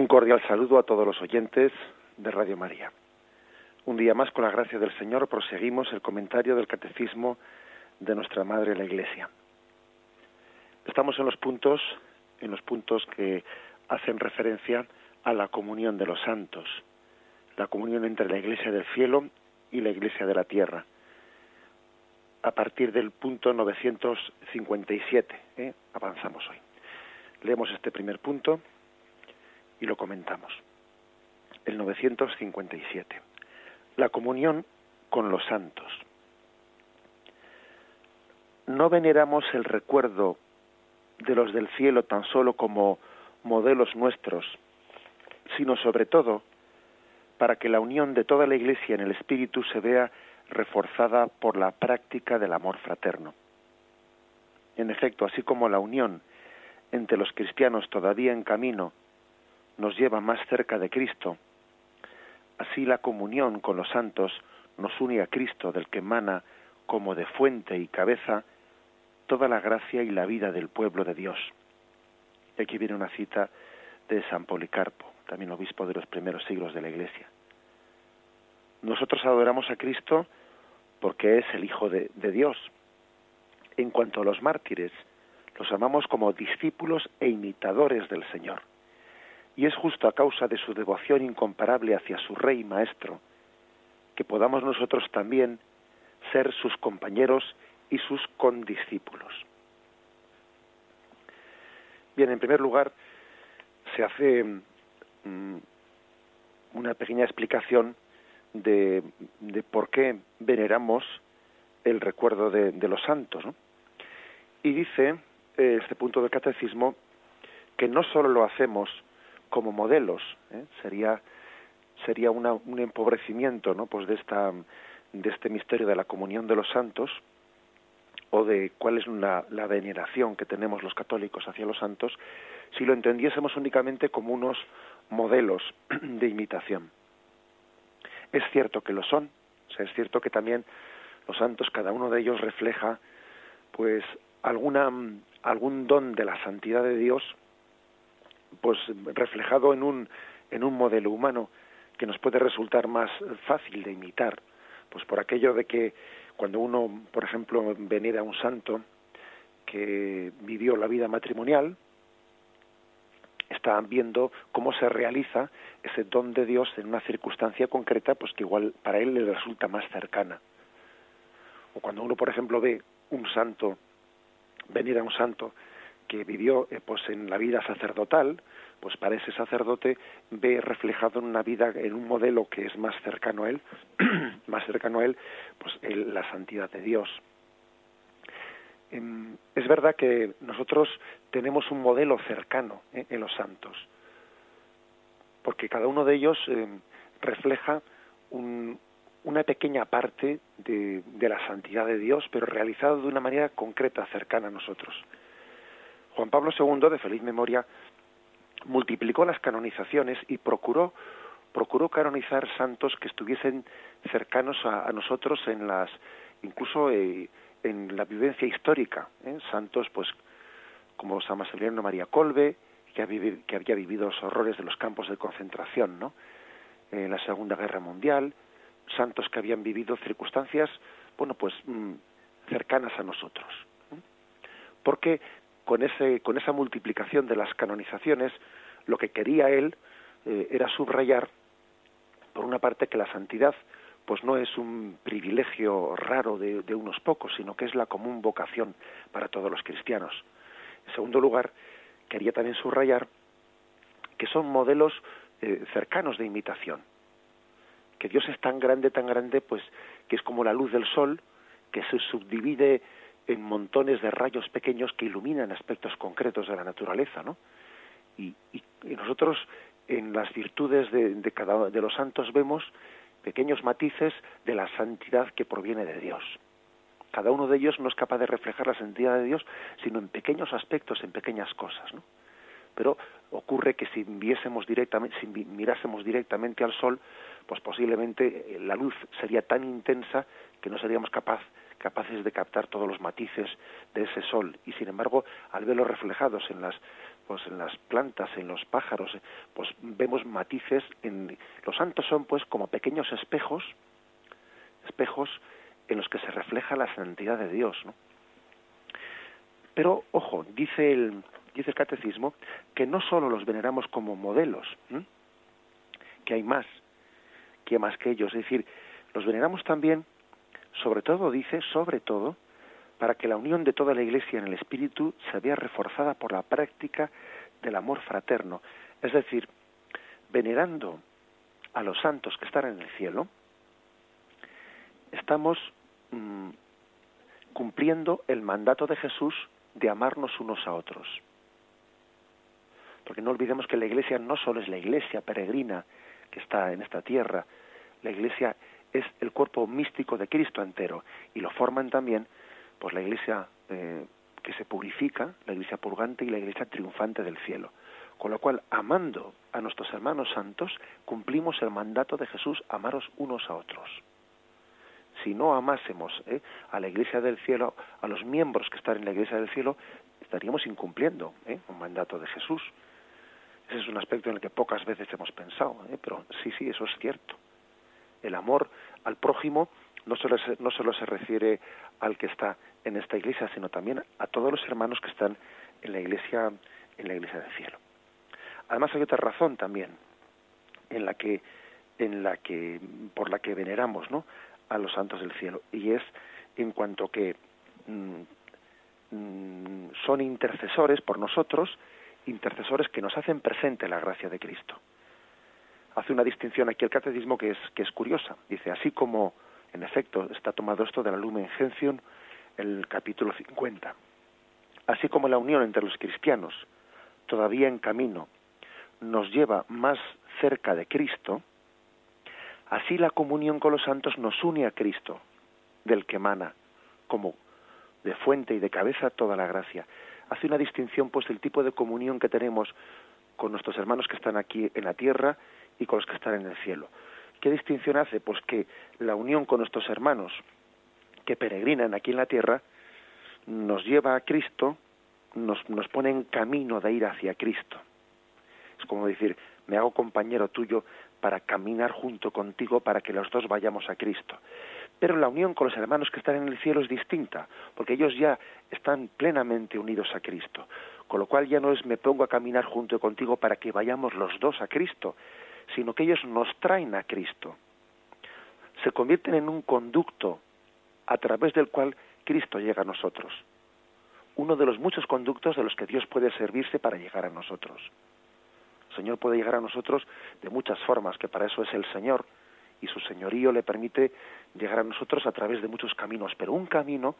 Un cordial saludo a todos los oyentes de Radio María. Un día más, con la gracia del Señor, proseguimos el comentario del Catecismo de nuestra Madre la Iglesia. Estamos en los puntos, en los puntos que hacen referencia a la comunión de los santos, la comunión entre la Iglesia del cielo y la Iglesia de la tierra. A partir del punto 957, ¿eh? avanzamos hoy. Leemos este primer punto y lo comentamos. El 957. La comunión con los santos. No veneramos el recuerdo de los del cielo tan solo como modelos nuestros, sino sobre todo para que la unión de toda la Iglesia en el Espíritu se vea reforzada por la práctica del amor fraterno. En efecto, así como la unión entre los cristianos todavía en camino nos lleva más cerca de Cristo, así la comunión con los santos nos une a Cristo del que emana como de fuente y cabeza toda la gracia y la vida del pueblo de Dios. Y aquí viene una cita de San Policarpo, también obispo de los primeros siglos de la Iglesia. Nosotros adoramos a Cristo porque es el Hijo de, de Dios. En cuanto a los mártires, los amamos como discípulos e imitadores del Señor. Y es justo a causa de su devoción incomparable hacia su Rey y Maestro que podamos nosotros también ser sus compañeros y sus condiscípulos. Bien, en primer lugar, se hace mm, una pequeña explicación de, por qué veneramos el recuerdo de, de los santos. ¿no? Y dice eh, este punto del catecismo que no solo lo hacemos como modelos, ¿eh? sería sería una, un empobrecimiento, ¿no? Pues de esta de este misterio de la comunión de los santos o de cuál es la, la veneración que tenemos los católicos hacia los santos, si lo entendiésemos únicamente como unos modelos de imitación. Es cierto que lo son, o sea, es cierto que también los santos, cada uno de ellos refleja, pues, alguna, algún don de la santidad de Dios, pues, reflejado en un, en un modelo humano que nos puede resultar más fácil de imitar, pues por aquello de que cuando uno, por ejemplo, venera a un santo que vivió la vida matrimonial, está viendo cómo se realiza ese don de Dios en una circunstancia concreta, pues que igual para él le resulta más cercana. O cuando uno, por ejemplo, ve un santo, venir a un santo que vivió eh, pues en la vida sacerdotal, pues para ese sacerdote ve reflejado en una vida, en un modelo que es más cercano a él, más cercano a él, pues la santidad de Dios. Em, es verdad que nosotros tenemos un modelo cercano ¿eh? en los santos, porque cada uno de ellos em, refleja una pequeña parte de, de la santidad de Dios, pero realizado de una manera concreta, cercana a nosotros. Juan Pablo II, de feliz memoria, multiplicó las canonizaciones y procuró procuró canonizar santos que estuviesen cercanos a, nosotros en las incluso eh, en la vivencia histórica ¿eh? santos pues como San Maximiliano María Colbe que, que había vivido los horrores de los campos de concentración no en la Segunda Guerra Mundial santos que habían vivido circunstancias bueno pues mm, cercanas a nosotros porque con, ese, con esa multiplicación de las canonizaciones, lo que quería él eh, era subrayar, por una parte, que la santidad pues no es un privilegio raro de, unos pocos, sino que es la común vocación para todos los cristianos. En segundo lugar, quería también subrayar que son modelos eh, cercanos de imitación, que Dios es tan grande, tan grande, pues que es como la luz del sol, que se subdivide en montones de rayos pequeños que iluminan aspectos concretos de la naturaleza, ¿no? Y, nosotros en las virtudes de, cada de los santos vemos pequeños matices de la santidad que proviene de Dios. Cada uno de ellos no es capaz de reflejar la santidad de Dios, sino en pequeños aspectos, en pequeñas cosas, ¿no? Pero ocurre que si viésemos directamente, si mirásemos directamente al sol, pues posiblemente la luz sería tan intensa que no seríamos capaz capaces de captar todos los matices de ese sol. Y sin embargo al verlos reflejados en las pues en las plantas, en los pájaros, pues vemos matices en los santos son pues como pequeños espejos, espejos en los que se refleja la santidad de Dios, ¿no? Pero ojo, dice el dice el catecismo que no solo los veneramos como modelos, que hay más, que hay más que ellos, es decir, los veneramos también, sobre todo dice, sobre todo, para que la unión de toda la Iglesia en el Espíritu se vea reforzada por la práctica del amor fraterno. Es decir, venerando a los santos que están en el cielo, estamos mm, cumpliendo el mandato de Jesús de amarnos unos a otros. Porque no olvidemos que la Iglesia no solo es la Iglesia peregrina que está en esta tierra, la Iglesia es el cuerpo místico de Cristo entero y lo forman también pues la iglesia eh, que se purifica, la iglesia purgante y la iglesia triunfante del cielo. Con lo cual, amando a nuestros hermanos santos, cumplimos el mandato de Jesús, amaros unos a otros. Si no amásemos eh, a la iglesia del cielo, a los miembros que están en la iglesia del cielo, estaríamos incumpliendo eh, un mandato de Jesús. Ese es un aspecto en el que pocas veces hemos pensado, pero sí, sí, eso es cierto. El amor al prójimo no solo, se, no se refiere al que está en esta iglesia, sino también a todos los hermanos que están en la iglesia, en la iglesia del cielo. Además hay otra razón también en la que, en la que, por la que veneramos, ¿no? a los santos del cielo y es en cuanto que mm, mm, son intercesores por nosotros, intercesores que nos hacen presente la gracia de Cristo. Hace una distinción aquí el catecismo que es que es curiosa. Dice así como en efecto, está tomado esto de la Lumen Gentium, el capítulo 50. Así como la unión entre los cristianos, todavía en camino, nos lleva más cerca de Cristo, así la comunión con los santos nos une a Cristo, del que emana, como de fuente y de cabeza toda la gracia. Hace una distinción, pues, del tipo de comunión que tenemos con nuestros hermanos que están aquí en la tierra y con los que están en el cielo. ¿Qué distinción hace? Pues que la unión con nuestros hermanos que peregrinan aquí en la tierra nos lleva a Cristo, nos, nos pone en camino de ir hacia Cristo. Es como decir, me hago compañero tuyo para caminar junto contigo para que los dos vayamos a Cristo. Pero la unión con los hermanos que están en el cielo es distinta, porque ellos ya están plenamente unidos a Cristo. Con lo cual ya no es me pongo a caminar junto contigo para que vayamos los dos a Cristo, sino que ellos nos traen a Cristo. Se convierten en un conducto a través del cual Cristo llega a nosotros. Uno de los muchos conductos de los que Dios puede servirse para llegar a nosotros. El Señor puede llegar a nosotros de muchas formas, que para eso es el Señor, y su señorío le permite llegar a nosotros a través de muchos caminos, pero un camino,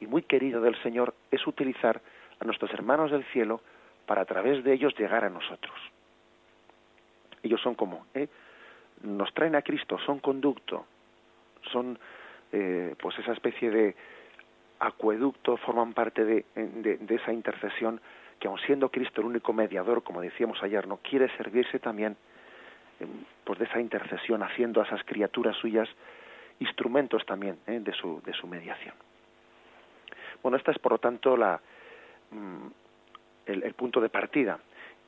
y muy querido del Señor, es utilizar a nuestros hermanos del cielo para a través de ellos llegar a nosotros. Ellos son como, ¿eh? nos traen a Cristo, son conducto, son eh, pues esa especie de acueducto, forman parte de, de, esa intercesión que aun siendo Cristo el único mediador, como decíamos ayer, no quiere servirse también eh, pues de esa intercesión, haciendo a esas criaturas suyas instrumentos también ¿eh? de, su, de su mediación. Bueno, esta es por lo tanto la, mm, el, el punto de partida.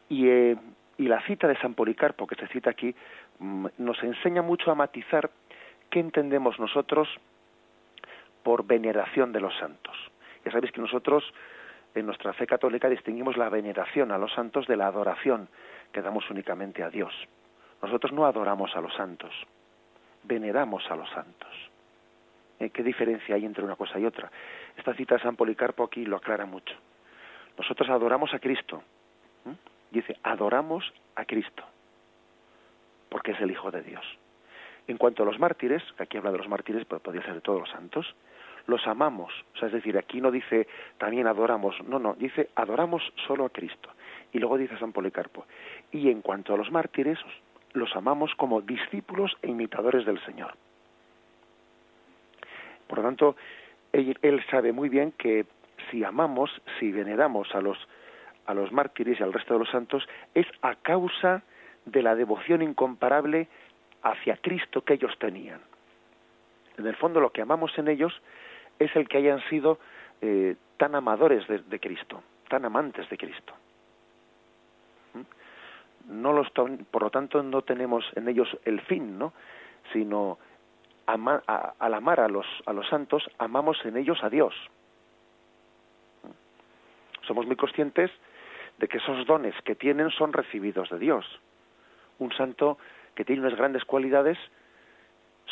Y eh, y la cita de San Policarpo, que se cita aquí, mm, nos enseña mucho a matizar qué entendemos nosotros por veneración de los santos. Ya sabéis que nosotros en nuestra fe católica distinguimos la veneración a los santos de la adoración que damos únicamente a Dios. Nosotros no adoramos a los santos, veneramos a los santos. ¿Eh? ¿Qué diferencia hay entre una cosa y otra? Esta cita de San Policarpo aquí lo aclara mucho. Nosotros adoramos a Cristo, dice, adoramos a Cristo, porque es el Hijo de Dios. En cuanto a los mártires, aquí habla de los mártires, pero podría ser de todos los santos, los amamos. O sea, es decir, aquí no dice también adoramos, no, no, dice adoramos solo a Cristo. Y luego dice San Policarpo, y en cuanto a los mártires, los amamos como discípulos e imitadores del Señor. Por lo tanto, él, él sabe muy bien que si amamos, si veneramos a los a los mártires y al resto de los santos es a causa de la devoción incomparable hacia Cristo que ellos tenían. En el fondo lo que amamos en ellos es el que hayan sido eh, tan amadores de, Cristo, tan amantes de Cristo. no los por lo tanto no tenemos en ellos el fin, ¿no? Sino al amar a los a los santos amamos en ellos a Dios. Somos muy conscientes de que esos dones que tienen son recibidos de Dios. Un santo que tiene unas grandes cualidades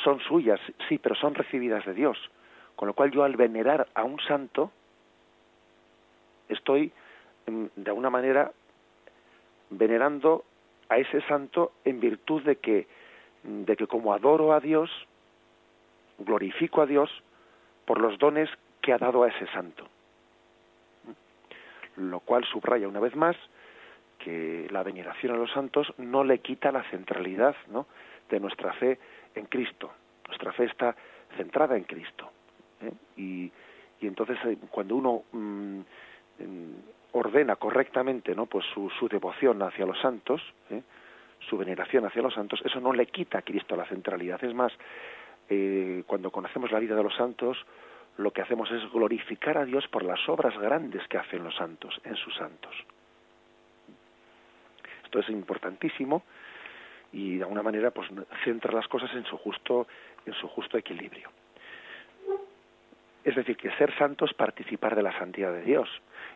son suyas, sí, pero son recibidas de Dios. Con lo cual yo al venerar a un santo estoy mm, de alguna manera venerando a ese santo en virtud de que de que como adoro a Dios glorifico a Dios por los dones que ha dado a ese santo lo cual subraya una vez más que la veneración a los santos no le quita la centralidad ¿no? de nuestra fe en Cristo. Nuestra fe está centrada en Cristo. ¿eh? Y, y, entonces eh, cuando uno mm, ordena correctamente ¿no? pues su, su devoción hacia los santos, ¿eh? su veneración hacia los santos, eso no le quita a Cristo la centralidad. Es más, cuando conocemos la vida de los santos, lo que hacemos es glorificar a Dios por las obras grandes que hacen los santos, en sus santos. Esto es importantísimo y de alguna manera pues centra las cosas en su justo en su justo equilibrio. Es decir, que ser santo es participar de la santidad de Dios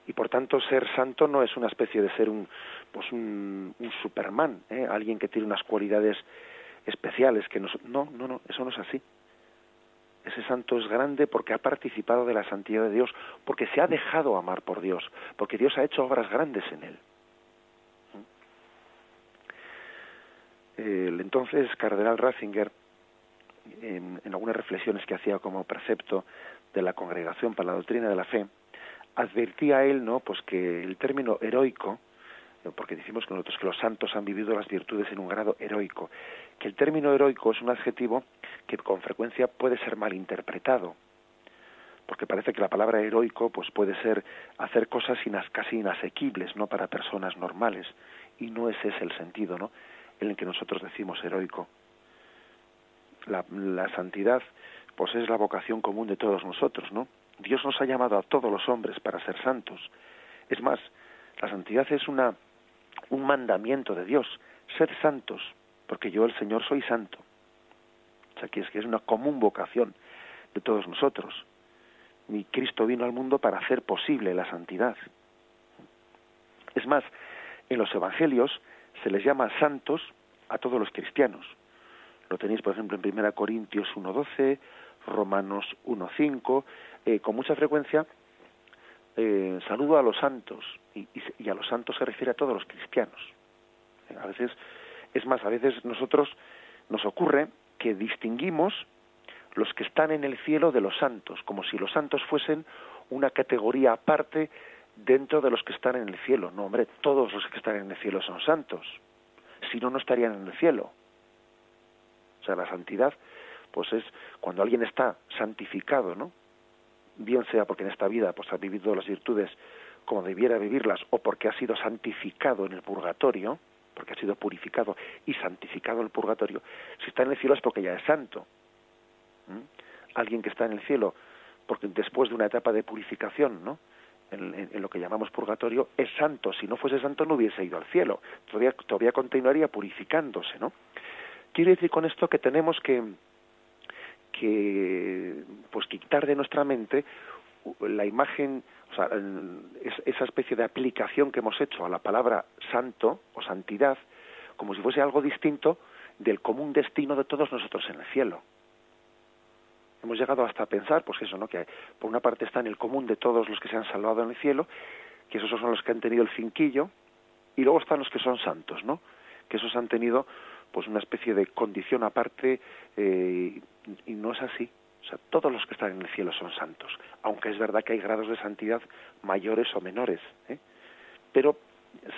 y por tanto ser santo no es una especie de ser un pues un, un Superman, ¿eh? alguien que tiene unas cualidades especiales que no no no no eso no es así ese santo es grande porque ha participado de la santidad de Dios, porque se ha dejado amar por Dios, porque Dios ha hecho obras grandes en él. El entonces cardenal Ratzinger, en, algunas reflexiones que hacía como precepto de la Congregación para la Doctrina de la Fe, advertía a él, ¿no? Pues que el término heroico porque decimos que nosotros que los santos han vivido las virtudes en un grado heroico, que el término heroico es un adjetivo que con frecuencia puede ser malinterpretado, porque parece que la palabra heroico pues puede ser hacer cosas casi inasequibles, no para personas normales, y no ese es el sentido, ¿no? En el que nosotros decimos heroico. La, la santidad pues es la vocación común de todos nosotros, ¿no? Dios nos ha llamado a todos los hombres para ser santos. Es más, la santidad es una un mandamiento de Dios, ser santos, porque yo el Señor soy santo. O sea, que es que es una común vocación de todos nosotros. Y Cristo vino al mundo para hacer posible la santidad. Es más, en los evangelios se les llama santos a todos los cristianos. Lo tenéis, por ejemplo, en 1 Corintios 1.12, Romanos 1.5, eh, con mucha frecuencia eh, saludo a los santos, y, y, a los santos se refiere a todos los cristianos. A veces, es más, a veces nosotros nos ocurre que distinguimos los que están en el cielo de los santos, como si los santos fuesen una categoría aparte dentro de los que están en el cielo. No, hombre, todos los que están en el cielo son santos. Si no, no estarían en el cielo. O sea, la santidad, pues es cuando alguien está santificado, ¿no? bien sea porque en esta vida pues ha vivido las virtudes como debiera vivirlas o porque ha sido santificado en el purgatorio, porque ha sido purificado y santificado el purgatorio, si está en el cielo es porque ya es santo. Alguien que está en el cielo porque después de una etapa de purificación, ¿no? En, lo que llamamos purgatorio, es santo. Si no fuese santo no hubiese ido al cielo. Todavía, todavía continuaría purificándose, ¿no? Quiere decir con esto que tenemos que, que pues quitar de nuestra mente la imagen, o sea, esa especie de aplicación que hemos hecho a la palabra santo o santidad, como si fuese algo distinto del común destino de todos nosotros en el cielo. Hemos llegado hasta a pensar, pues eso, ¿no? Que por una parte está en el común de todos los que se han salvado en el cielo, que esos son los que han tenido el cinquillo, y luego están los que son santos, ¿no? Que esos han tenido pues una especie de condición aparte eh, y no es así. Sea, todos los que están en el cielo son santos, aunque es verdad que hay grados de santidad mayores o menores. ¿eh? Pero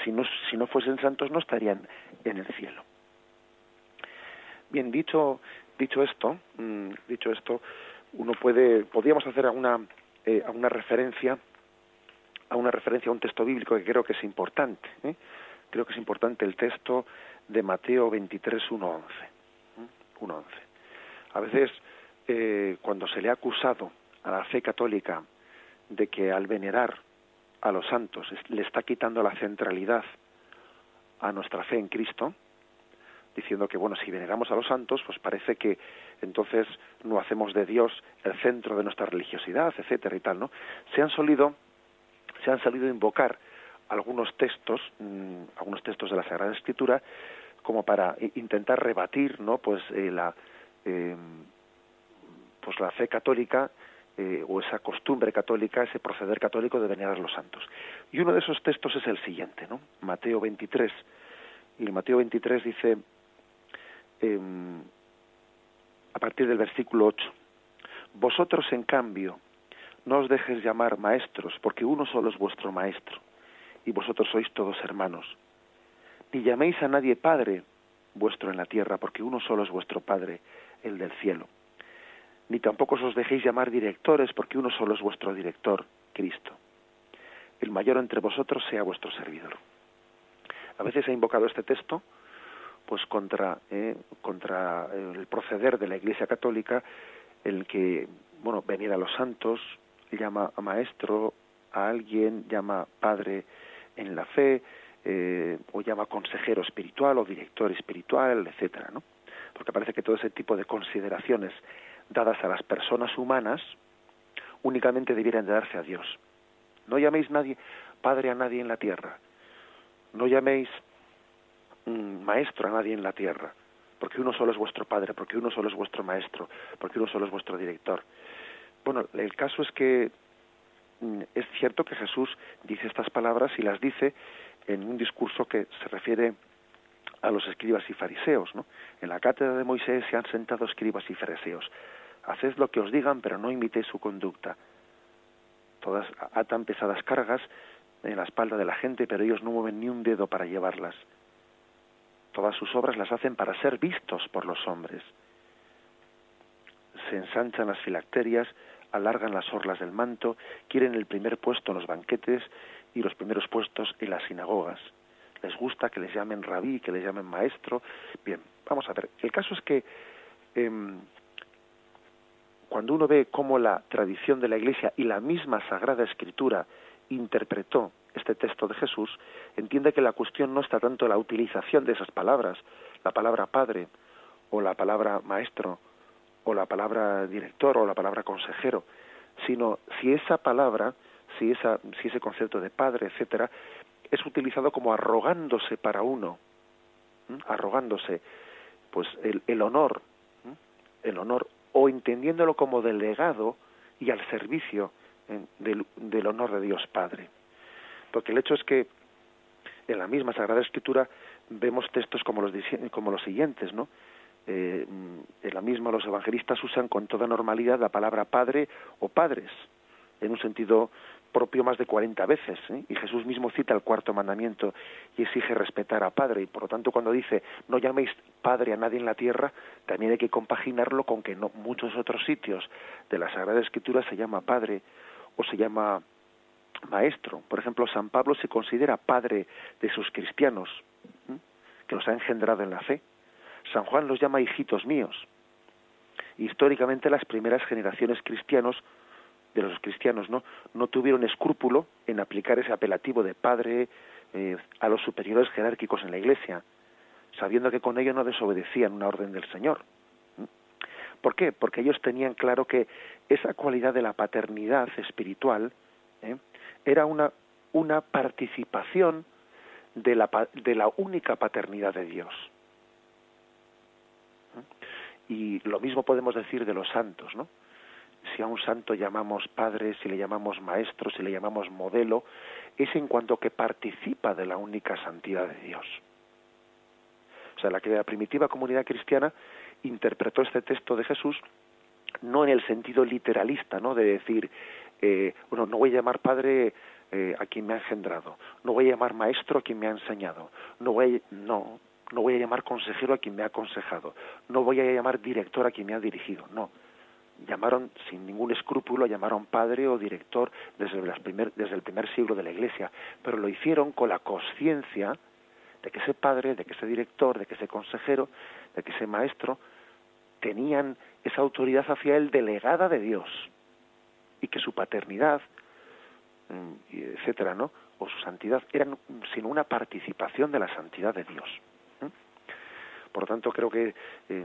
si no, si no fuesen santos no estarían en el cielo. Bien, dicho, dicho esto, mm, dicho esto, uno puede, podríamos hacer alguna, eh, alguna referencia a una referencia a un texto bíblico que creo que es importante. ¿eh? Creo que es importante el texto de Mateo 23, 1, 11. A veces, eh, cuando se le ha acusado a la fe católica de que al venerar a los santos le está quitando la centralidad a nuestra fe en Cristo, diciendo que bueno, si veneramos a los santos, pues parece que entonces no hacemos de Dios el centro de nuestra religiosidad, etcétera y tal, ¿no? Se han solido se han salido a invocar algunos textos, mm, algunos textos de la Sagrada Escritura, como para intentar rebatir, ¿no? Pues eh, la eh, pues la fe católica eh, o esa costumbre católica, ese proceder católico de venerar a los santos. Y uno de esos textos es el siguiente, ¿no? Mateo 23. Y Mateo 23 dice, em, a partir del versículo 8, Vosotros, en cambio, no os dejes llamar maestros, porque uno solo es vuestro maestro, y vosotros sois todos hermanos. Ni llaméis a nadie Padre vuestro en la tierra, porque uno solo es vuestro Padre, el del cielo ni tampoco os dejéis llamar directores, porque uno solo es vuestro director, Cristo. El mayor entre vosotros sea vuestro servidor. A veces he invocado este texto pues contra, eh, contra el proceder de la Iglesia Católica, el que, bueno, venir a los santos, llama a maestro a alguien, llama padre en la fe, eh, o llama consejero espiritual o director espiritual, etcétera, ¿no? Porque parece que todo ese tipo de consideraciones dadas a las personas humanas únicamente debieran de darse a Dios. No llaméis nadie padre a nadie en la tierra. No llaméis mm, maestro a nadie en la tierra, porque uno solo es vuestro padre, porque uno solo es vuestro maestro, porque uno solo es vuestro director. Bueno, el caso es que mm, es cierto que Jesús dice estas palabras y las dice en un discurso que se refiere a los escribas y fariseos. ¿no? En la cátedra de Moisés se han sentado escribas y fariseos haced lo que os digan, pero no imitéis su conducta. Todas atan pesadas cargas en la espalda de la gente, pero ellos no mueven ni un dedo para llevarlas. Todas sus obras las hacen para ser vistos por los hombres. Se ensanchan las filacterias, alargan las orlas del manto, quieren el primer puesto en los banquetes y los primeros puestos en las sinagogas. Les gusta que les llamen rabí, que les llamen maestro. Bien, vamos a ver. El caso es que em, cuando uno ve cómo la tradición de la Iglesia y la misma Sagrada Escritura interpretó este texto de Jesús, entiende que la cuestión no está tanto en la utilización de esas palabras, la palabra padre, o la palabra maestro, o la palabra director, o la palabra consejero, sino si esa palabra, si, esa, si ese concepto de padre, etcétera, es utilizado como arrogándose para uno, arrogándose, pues el, el honor, el honor o entendiéndolo como delegado y al servicio del, honor de Dios Padre. Porque el hecho es que en la misma Sagrada Escritura vemos textos como los, como los siguientes, ¿no? Eh, en la misma los evangelistas usan con toda normalidad la palabra padre o padres, en un sentido propio más de 40 veces. ¿eh? Y Jesús mismo cita el cuarto mandamiento y exige respetar a Padre. Y por lo tanto, cuando dice no llaméis Padre a nadie en la tierra, también hay que compaginarlo con que no muchos otros sitios de la Sagrada Escritura se llama Padre o se llama Maestro. Por ejemplo, San Pablo se considera Padre de sus cristianos, que los ha engendrado en la fe. San Juan los llama hijitos míos. Históricamente las primeras generaciones cristianos de los cristianos no no tuvieron escrúpulo en aplicar ese apelativo de padre eh, a los superiores jerárquicos en la iglesia sabiendo que con ello no desobedecían una orden del señor. ¿por qué? porque ellos tenían claro que esa cualidad de la paternidad espiritual ¿eh? era una una participación de la de la única paternidad de Dios. Y lo mismo podemos decir de los santos no si a un santo llamamos padre, si le llamamos maestro, si le llamamos modelo, es en cuanto que participa de la única santidad de Dios. O sea, la que la primitiva comunidad cristiana interpretó este texto de Jesús no en el sentido literalista, ¿no? De decir, eh, bueno, no voy a llamar padre eh, a quien me ha engendrado, no voy a llamar maestro a quien me ha enseñado, no voy, no, no voy a llamar consejero a quien me ha aconsejado, no voy a llamar director a quien me ha dirigido, no llamaron sin ningún escrúpulo, llamaron padre o director desde, desde el primer siglo de la Iglesia, pero lo hicieron con la conciencia de que ese padre, de que ese director, de que ese consejero, de que ese maestro tenían esa autoridad hacia él delegada de Dios y que su paternidad, mm, etcétera, ¿no? o su santidad eran sino una participación de la santidad de Dios. Por lo tanto, creo que eh,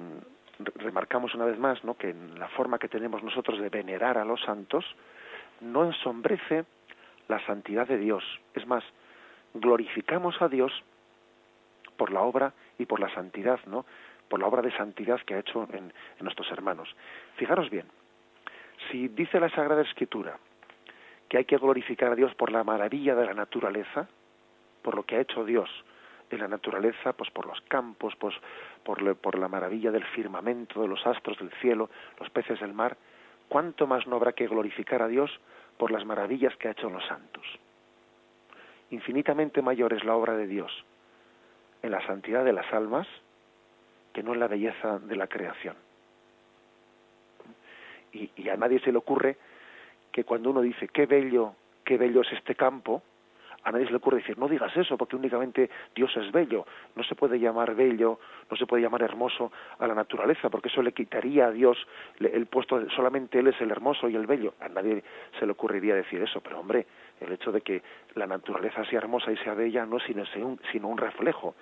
remarcamos una vez más ¿no? que la forma que tenemos nosotros de venerar a los santos no ensombrece la santidad de Dios. Es más, glorificamos a Dios por la obra y por la santidad, ¿no? Por la obra de santidad que ha hecho en, en nuestros hermanos. Fijaros bien, si dice la Sagrada Escritura que hay que glorificar a Dios por la maravilla de la naturaleza, por lo que ha hecho Dios en la naturaleza, pues por los campos, pues por, por la maravilla del firmamento, de los astros del cielo, los peces del mar, ¿cuánto más no habrá que glorificar a Dios por las maravillas que ha hecho los santos? Infinitamente mayor es la obra de Dios en la santidad de las almas que no en la belleza de la creación. Y, y a nadie se le ocurre que cuando uno dice qué bello, qué bello es este campo, a nadie se le ocurre decir, no digas eso, porque únicamente Dios es bello. No se puede llamar bello, no se puede llamar hermoso a la naturaleza, porque eso le quitaría a Dios el puesto, solamente Él es el hermoso y el bello. A nadie se le ocurriría decir eso, pero hombre, el hecho de que la naturaleza sea hermosa y sea bella no es sino, sino un reflejo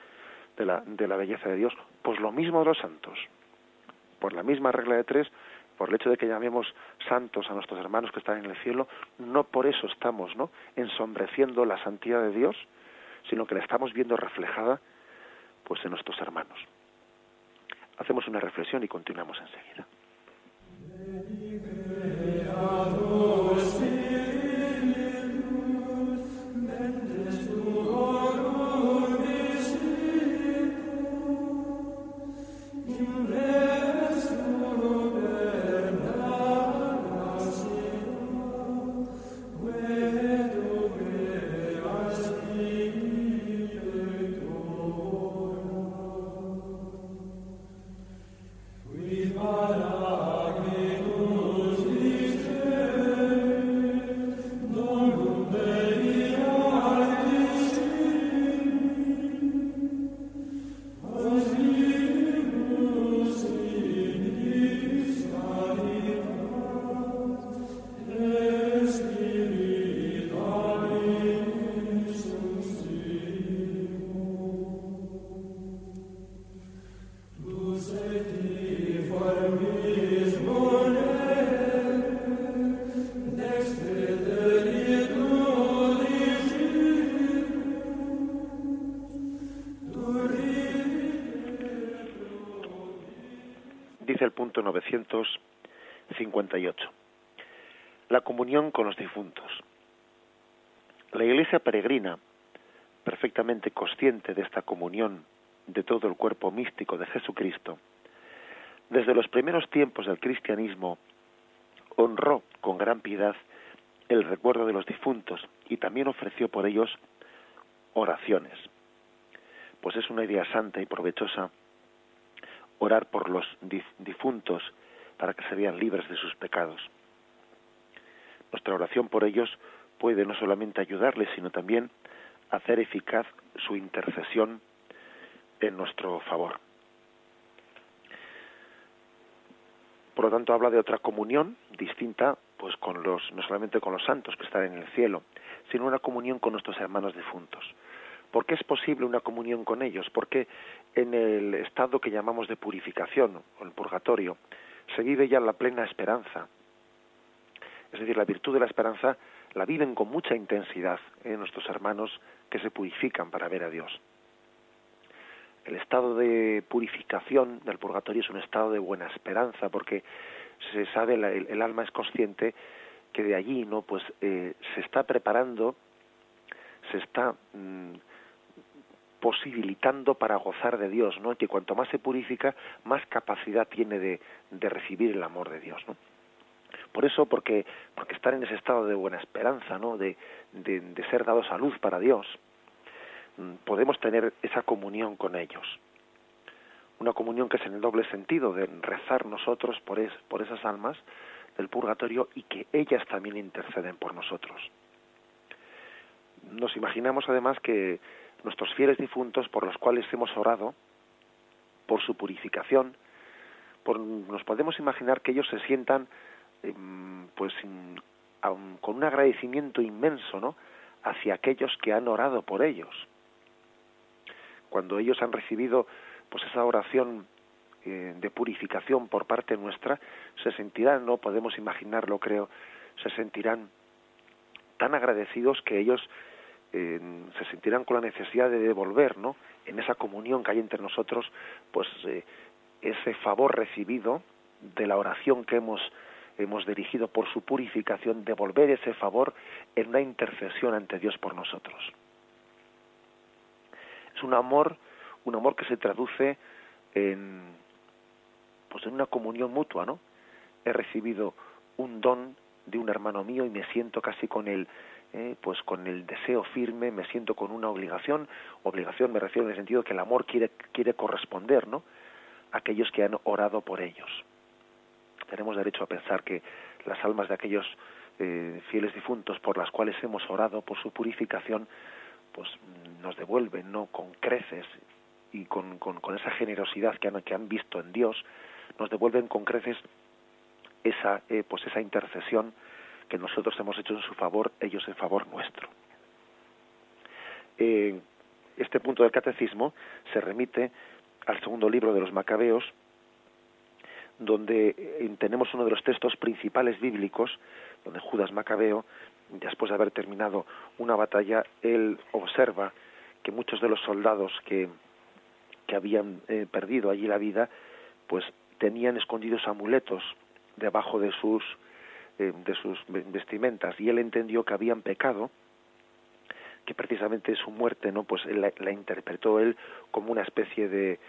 de la, de la belleza de Dios. Pues lo mismo de los santos. Por la misma regla de tres, por el hecho de que llamemos santos a nuestros hermanos que están en el cielo, no por eso estamos ¿no? ensombreciendo la santidad de Dios, sino que la estamos viendo reflejada pues en nuestros hermanos. Hacemos una reflexión y continuamos enseguida. 958. La comunión con los difuntos. La Iglesia peregrina, perfectamente consciente de esta comunión de todo el cuerpo místico de Jesucristo, desde los primeros tiempos del cristianismo honró con gran piedad el recuerdo de los difuntos y también ofreció por ellos oraciones. Pues es una idea santa y provechosa orar por los difuntos para que se vean libres de sus pecados. Nuestra oración por ellos puede no solamente ayudarles, sino también hacer eficaz su intercesión en nuestro favor. Por lo tanto, habla de otra comunión distinta, pues con los, no solamente con los santos que están en el cielo, sino una comunión con nuestros hermanos difuntos. ¿Por qué es posible una comunión con ellos? Porque en el estado que llamamos de purificación, o el purgatorio, se vive ya la plena esperanza. Es decir, la virtud de la esperanza la viven con mucha intensidad ¿eh? nuestros hermanos que se purifican para ver a Dios. El estado de purificación del purgatorio es un estado de buena esperanza porque se sabe, el, alma es consciente que de allí no pues eh, se está preparando se está mm, posibilitando para gozar de Dios, ¿no? Que cuanto más se purifica, más capacidad tiene de, de recibir el amor de Dios, ¿no? Por eso, porque, porque estar en ese estado de buena esperanza, ¿no? De, de, de ser dados a luz para Dios, mm, podemos tener esa comunión con ellos. Una comunión que es en el doble sentido de rezar nosotros por, es, por esas almas del purgatorio y que ellas también interceden por nosotros. Nos imaginamos además que nuestros fieles difuntos por los cuales hemos orado, por su purificación, nos podemos imaginar que ellos se sientan em, pues con un agradecimiento inmenso ¿no? hacia aquellos que han orado por ellos. Cuando ellos han recibido pues esa oración eh, de purificación por parte nuestra, se sentirán, no podemos imaginarlo, creo, se sentirán tan agradecidos que ellos se sentirán con la necesidad de devolver, ¿no? En esa comunión que hay entre nosotros, pues eh, ese favor recibido de la oración que hemos hemos dirigido por su purificación, devolver ese favor en una intercesión ante Dios por nosotros. Es un amor, un amor que se traduce en, pues en una comunión mutua, ¿no? He recibido un don de un hermano mío y me siento casi con el, eh, pues con el deseo firme, me siento con una obligación, obligación me refiero en el sentido que el amor quiere, quiere corresponder, ¿no? A aquellos que han orado por ellos tenemos derecho a pensar que las almas de aquellos eh, fieles difuntos por las cuales hemos orado por su purificación, pues nos devuelven, ¿no? Con creces y con, con, esa generosidad que han, que han visto en Dios, nos devuelven con creces esa, eh, pues esa intercesión que nosotros hemos hecho en su favor, ellos en favor nuestro. Eh, este punto del catecismo se remite al segundo libro de los Macabeos, donde eh, tenemos uno de los textos principales bíblicos, donde Judas Macabeo, después de haber terminado una batalla, él observa que muchos de los soldados que, que habían eh, perdido allí la vida, pues tenían escondidos amuletos debajo de sus eh, de sus vestimentas. Y él entendió que habían pecado que precisamente su muerte no pues la interpretó él como una especie de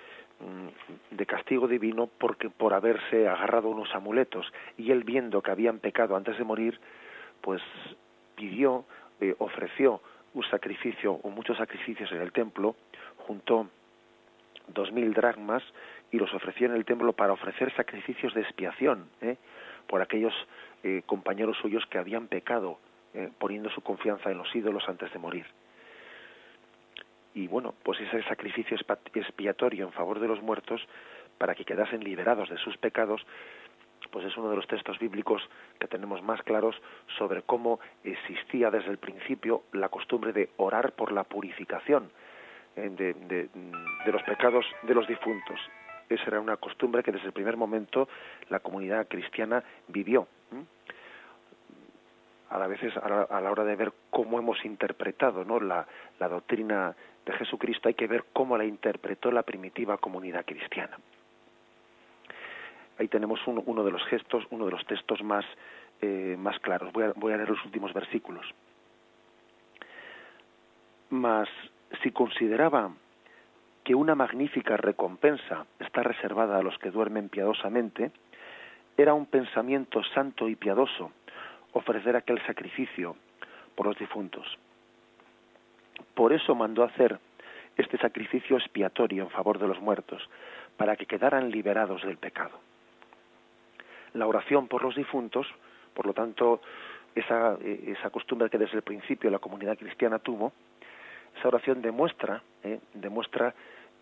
Mm, de castigo divino porque por haberse agarrado unos amuletos. Y él viendo que habían pecado antes de morir pues pidió eh, ofreció un sacrificio o muchos sacrificios en el templo juntó dos mil dracmas y los ofreció en el templo para ofrecer sacrificios de expiación ¿eh? por aquellos eh, compañeros suyos que habían pecado poniendo su confianza en los ídolos antes de morir y bueno, pues ese sacrificio expiatorio en favor de los muertos para que quedasen liberados de sus pecados, pues es uno de los textos bíblicos que tenemos más claros sobre cómo existía desde el principio la costumbre de orar por la purificación eh, de, los pecados de los difuntos. Esa era una costumbre que desde el primer momento la comunidad cristiana vivió. A la veces a la, hora de ver cómo hemos interpretado ¿no? la, la doctrina de Jesucristo hay que ver cómo la interpretó la primitiva comunidad cristiana. Ahí tenemos uno, de los gestos, uno de los textos más, eh, más claros. Voy a, voy a leer los últimos versículos. Mas si consideraba que una magnífica recompensa está reservada a los que duermen piadosamente, era un pensamiento santo y piadoso ofrecer aquel sacrificio por los difuntos. Por eso mandó hacer este sacrificio expiatorio en favor de los muertos, para que quedaran liberados del pecado. La oración por los difuntos, por lo tanto, esa, esa costumbre que desde el principio la comunidad cristiana tuvo, esa oración demuestra, eh, demuestra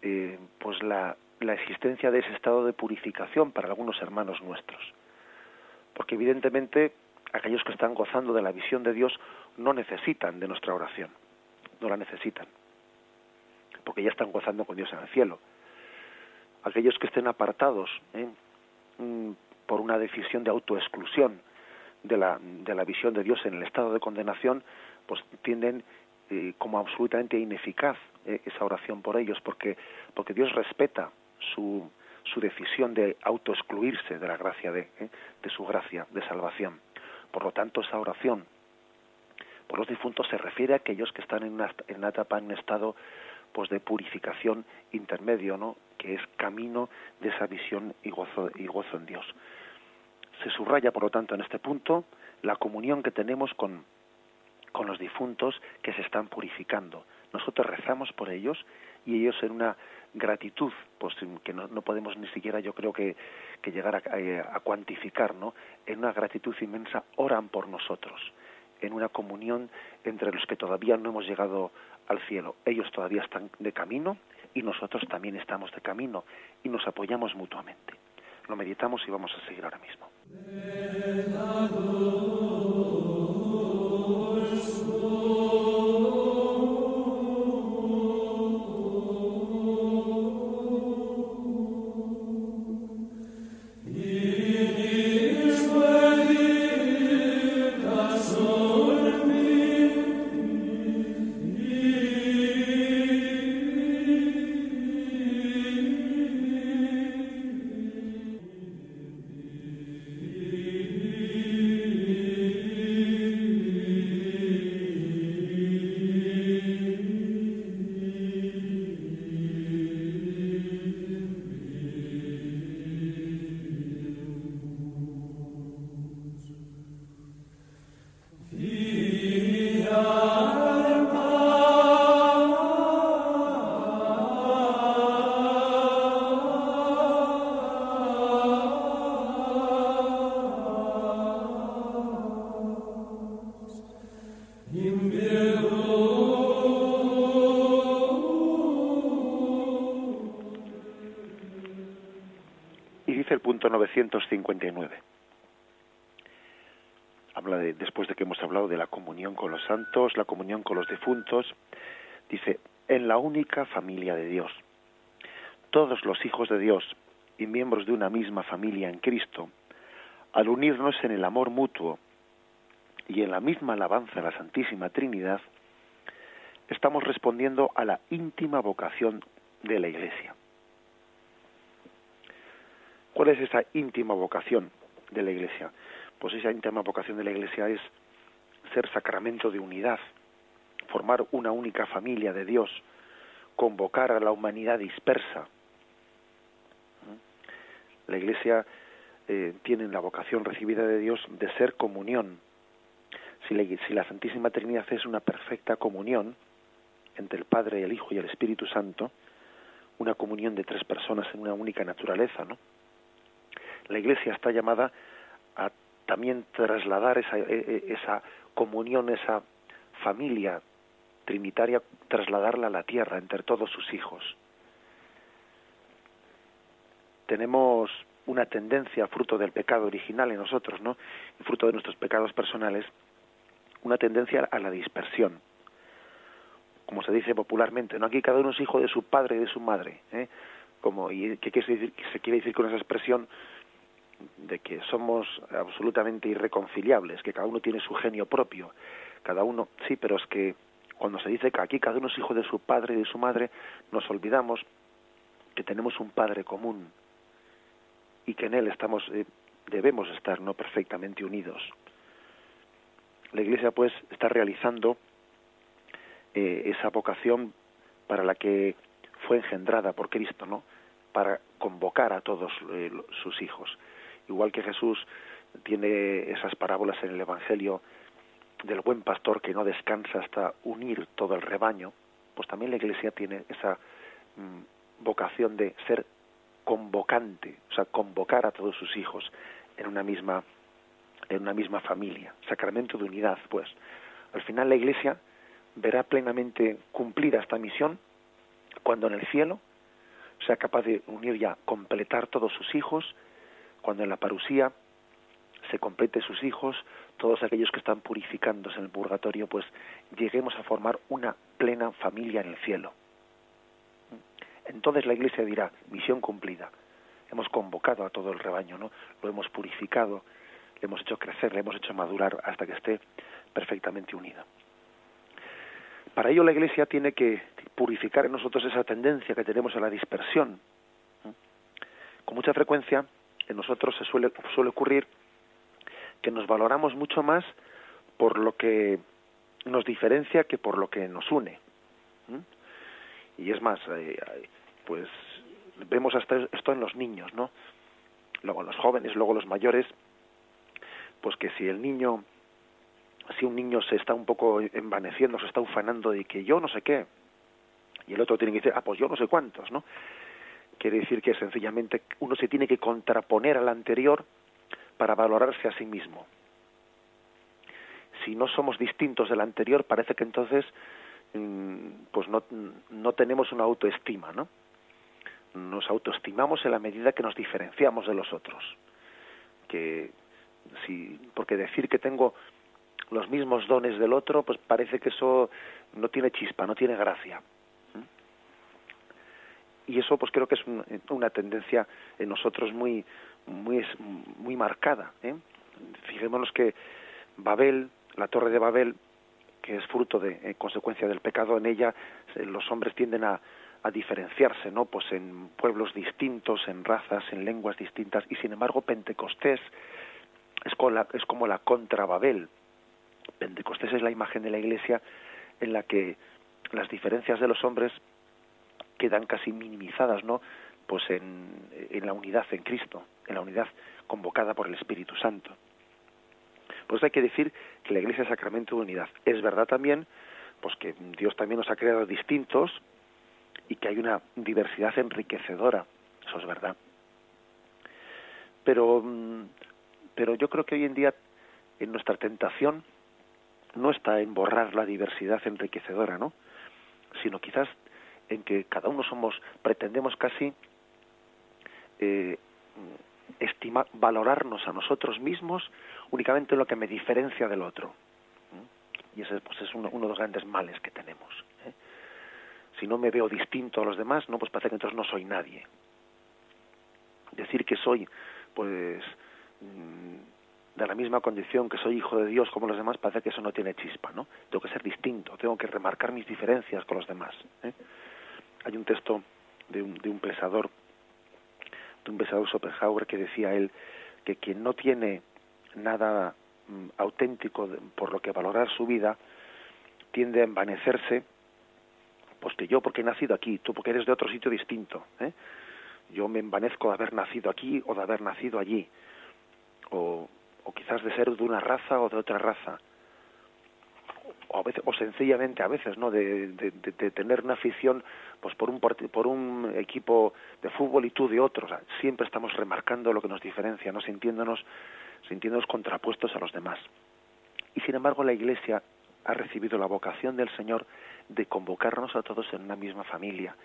eh, pues la, la existencia de ese estado de purificación para algunos hermanos nuestros. Porque evidentemente aquellos que están gozando de la visión de Dios no necesitan de nuestra oración no la necesitan, porque ya están gozando con Dios en el cielo. Aquellos que estén apartados ¿eh? mm, por una decisión de autoexclusión de la, de la visión de Dios en el estado de condenación, pues tienden eh, como absolutamente ineficaz eh, esa oración por ellos, porque, porque Dios respeta su, su decisión de autoexcluirse de la gracia de, de su gracia de salvación. Por lo tanto, esa oración por los difuntos se refiere a aquellos que están en una, en etapa, en un estado pues de purificación intermedio, ¿no? que es camino de esa visión y gozo, y gozo en Dios. Se subraya, por lo tanto, en este punto la comunión que tenemos con, con los difuntos que se están purificando. Nosotros rezamos por ellos y ellos en una gratitud, pues que no, podemos ni siquiera yo creo que, que llegar a, a, cuantificar, ¿no? En una gratitud inmensa oran por nosotros en una comunión entre los que todavía no hemos llegado al cielo. Ellos todavía están de camino y nosotros también estamos de camino y nos apoyamos mutuamente. Lo meditamos y vamos a seguir ahora mismo. 959. Habla de, después de que hemos hablado de la comunión con los santos, la comunión con los difuntos, dice, en la única familia de Dios. Todos los hijos de Dios y miembros de una misma familia en Cristo, al unirnos en el amor mutuo y en la misma alabanza a la Santísima Trinidad, estamos respondiendo a la íntima vocación de la Iglesia. ¿Cuál es esa íntima vocación de la Iglesia? Pues esa íntima vocación de la Iglesia es ser sacramento de unidad, formar una única familia de Dios, convocar a la humanidad dispersa. La Iglesia eh, tiene la vocación recibida de Dios de ser comunión. Si la, si la Santísima Trinidad es una perfecta comunión entre el Padre, el Hijo y el Espíritu Santo, una comunión de tres personas en una única naturaleza, ¿no? La Iglesia está llamada a también trasladar esa, e, e, esa comunión, esa familia trinitaria, trasladarla a la tierra entre todos sus hijos. Tenemos una tendencia, fruto del pecado original en nosotros, ¿no? Y fruto de nuestros pecados personales, una tendencia a la dispersión. Como se dice popularmente, ¿no? Aquí cada uno es hijo de su padre y de su madre, ¿eh? Como, ¿Y qué qué se quiere decir con esa expresión? De que somos absolutamente irreconciliables, que cada uno tiene su genio propio, cada uno, sí, pero es que cuando se dice que aquí cada uno es hijo de su padre y de su madre, nos olvidamos que tenemos un padre común y que en él estamos eh, debemos estar no perfectamente unidos. La Iglesia pues está realizando eh, esa vocación para la que fue engendrada por Cristo, ¿no? Para convocar a todos eh, sus hijos igual que Jesús tiene esas parábolas en el Evangelio del buen pastor que no descansa hasta unir todo el rebaño, pues también la Iglesia tiene esa mm, vocación de ser convocante, o sea, convocar a todos sus hijos en una misma en una misma familia, sacramento de unidad, pues. Al final la Iglesia verá plenamente cumplida esta misión cuando en el cielo sea capaz de unir ya, completar todos sus hijos cuando en la parusía se complete sus hijos, todos aquellos que están purificándose en el purgatorio, pues lleguemos a formar una plena familia en el cielo. Entonces la Iglesia dirá, misión cumplida. Hemos convocado a todo el rebaño, ¿no? Lo hemos purificado, le hemos hecho crecer, le hemos hecho madurar hasta que esté perfectamente unida. Para ello la Iglesia tiene que purificar en nosotros esa tendencia que tenemos a la dispersión. Con mucha frecuencia nosotros se suele, suele ocurrir que nos valoramos mucho más por lo que nos diferencia que por lo que nos une. Y es más, eh, pues vemos hasta esto en los niños, ¿no? Luego los jóvenes, luego los mayores, pues que si el niño, si un niño se está un poco envaneciendo, se está ufanando de que yo no sé qué, y el otro tiene que decir, ah, pues yo no sé cuántos, ¿no? Quiere decir que sencillamente uno se tiene que contraponer al anterior para valorarse a sí mismo. Si no somos distintos del anterior, parece que entonces mm, pues no, no tenemos una autoestima, ¿no? Nos autoestimamos en la medida que nos diferenciamos de los otros. Que si, porque decir que tengo los mismos dones del otro, pues parece que eso no tiene chispa, no tiene gracia y eso pues creo que es una tendencia en nosotros muy muy muy marcada ¿eh? fijémonos que Babel la torre de Babel que es fruto de en consecuencia del pecado en ella los hombres tienden a, a diferenciarse no pues en pueblos distintos en razas en lenguas distintas y sin embargo Pentecostés es como la, es como la contra Babel Pentecostés es la imagen de la iglesia en la que las diferencias de los hombres quedan casi minimizadas, ¿no? Pues en, en la unidad en Cristo, en la unidad convocada por el Espíritu Santo. Pues hay que decir que la Iglesia es sacramento de unidad. Es verdad también, pues que Dios también nos ha creado distintos y que hay una diversidad enriquecedora. Eso es verdad. Pero, mm, pero yo creo que hoy en día en nuestra tentación no está en borrar la diversidad enriquecedora, ¿no? Sino quizás en que cada uno somos, pretendemos casi eh, estima, valorarnos a nosotros mismos únicamente lo que me diferencia del otro. Y ese pues, es uno, de los grandes males que tenemos. ¿eh? Si no me veo distinto a los demás, no, pues parece que entonces no soy nadie. Decir que soy, pues, mm, de la misma condición que soy hijo de Dios como los demás, parece que eso no tiene chispa, ¿no? Tengo que ser distinto, tengo que remarcar mis diferencias con los demás. ¿eh? Hay un texto de un, de un pensador, de un pensador Schopenhauer, que decía él que quien no tiene nada mm, auténtico por lo que valorar su vida tiende a envanecerse pues que yo porque he nacido aquí tú porque eres de otro sitio distinto ¿eh? yo me envanezco de haber nacido aquí o de haber nacido allí o quizás de ser de una raza o de otra raza o a veces o sencillamente a veces no de, tener una afición pues por un por un equipo de fútbol y tú de otro siempre estamos remarcando lo que nos diferencia no sintiéndonos sintiéndonos contrapuestos a los demás. Y sin embargo la Iglesia ha recibido la vocación del Señor de convocarnos a todos en una misma familia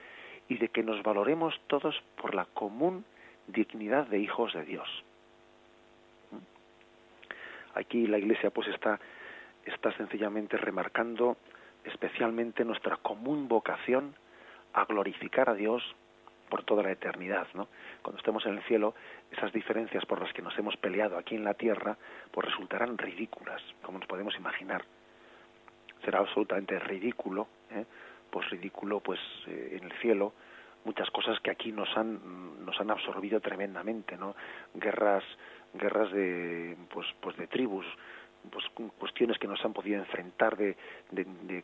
y de que nos valoremos todos por la común dignidad de hijos de Dios. Aquí la Iglesia pues está, está sencillamente remarcando especialmente nuestra común vocación a glorificar a Dios por toda la eternidad, ¿no? Cuando estemos en el cielo, esas diferencias por las que nos hemos peleado aquí en la tierra, pues resultarán ridículas, como nos podemos imaginar. Será absolutamente ridículo, ¿eh? pues ridículo, pues eh, en el cielo, muchas cosas que aquí nos han nos han absorbido tremendamente, ¿no? Guerras, guerras de pues pues de tribus, pues cuestiones que nos han podido enfrentar de,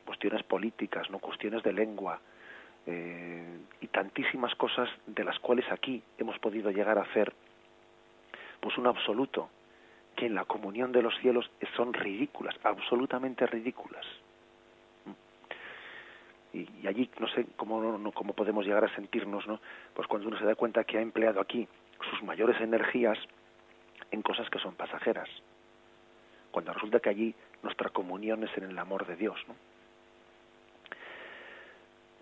cuestiones políticas, no cuestiones de lengua, eh, y tantísimas cosas de las cuales aquí hemos podido llegar a hacer pues un absoluto que en la comunión de los cielos son ridículas, absolutamente ridículas. Y, allí no sé cómo, no, cómo podemos llegar a sentirnos, ¿no? Pues cuando uno se da cuenta que ha empleado aquí sus mayores energías en cosas que son pasajeras, cuando resulta que allí nuestra comunión es en el amor de Dios,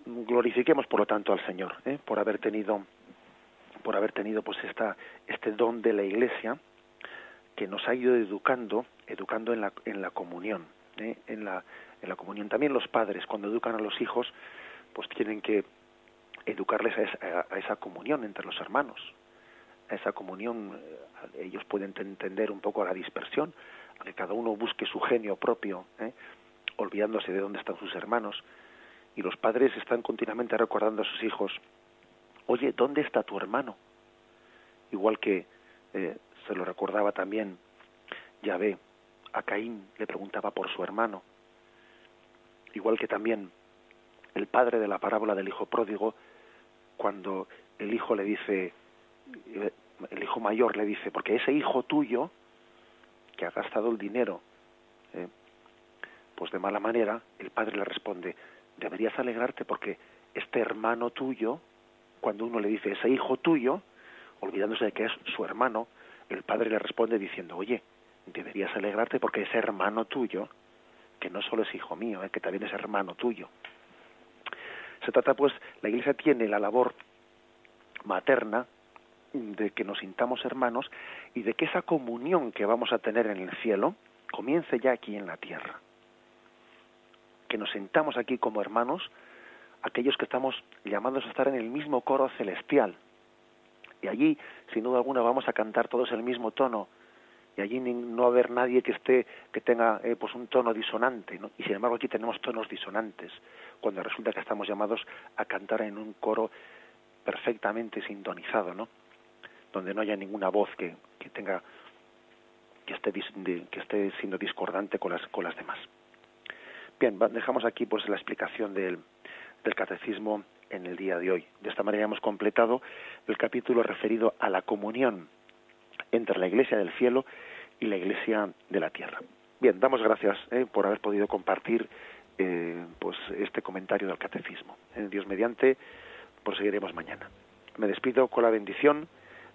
glorifiquemos por lo tanto al Señor ¿eh? por haber tenido por haber tenido pues esta este don de la Iglesia que nos ha ido educando educando en la en la comunión ¿eh? en la en la comunión también los padres cuando educan a los hijos pues tienen que educarles a esa, a esa comunión entre los hermanos a esa comunión eh, ellos pueden entender un poco la dispersión que cada uno busque su genio propio ¿eh? olvidándose de dónde están sus hermanos y los padres están continuamente recordando a sus hijos, oye, ¿dónde está tu hermano? Igual que eh, se lo recordaba también Yahvé, a Caín le preguntaba por su hermano, igual que también el padre de la parábola del hijo pródigo, cuando el hijo le dice, eh, el hijo mayor le dice, porque ese hijo tuyo, que ha gastado el dinero, eh, pues de mala manera, el padre le responde, deberías alegrarte porque este hermano tuyo, cuando uno le dice ese hijo tuyo, olvidándose de que es su hermano, el padre le responde diciendo, oye, deberías alegrarte porque ese hermano tuyo, que no solo es hijo mío, eh, que también es hermano tuyo. Se trata pues, la Iglesia tiene la labor materna de que nos sintamos hermanos y de que esa comunión que vamos a tener en el cielo comience ya aquí en la tierra que nos sentamos aquí como hermanos, aquellos que estamos llamados a estar en el mismo coro celestial. Y allí, sin duda alguna, vamos a cantar todos el mismo tono. Y allí no haber nadie que esté, que tenga eh, pues un tono disonante, ¿no? Y sin embargo aquí tenemos tonos disonantes, cuando resulta que estamos llamados a cantar en un coro perfectamente sintonizado, ¿no? Donde no haya ninguna voz que, que tenga que esté, que esté siendo discordante con las, con las demás. Bien, dejamos aquí pues la explicación del, del catecismo en el día de hoy. De esta manera hemos completado el capítulo referido a la comunión entre la Iglesia del cielo y la Iglesia de la tierra. Bien, damos gracias eh, por haber podido compartir eh, pues este comentario del catecismo. En Dios mediante proseguiremos mañana. Me despido con la bendición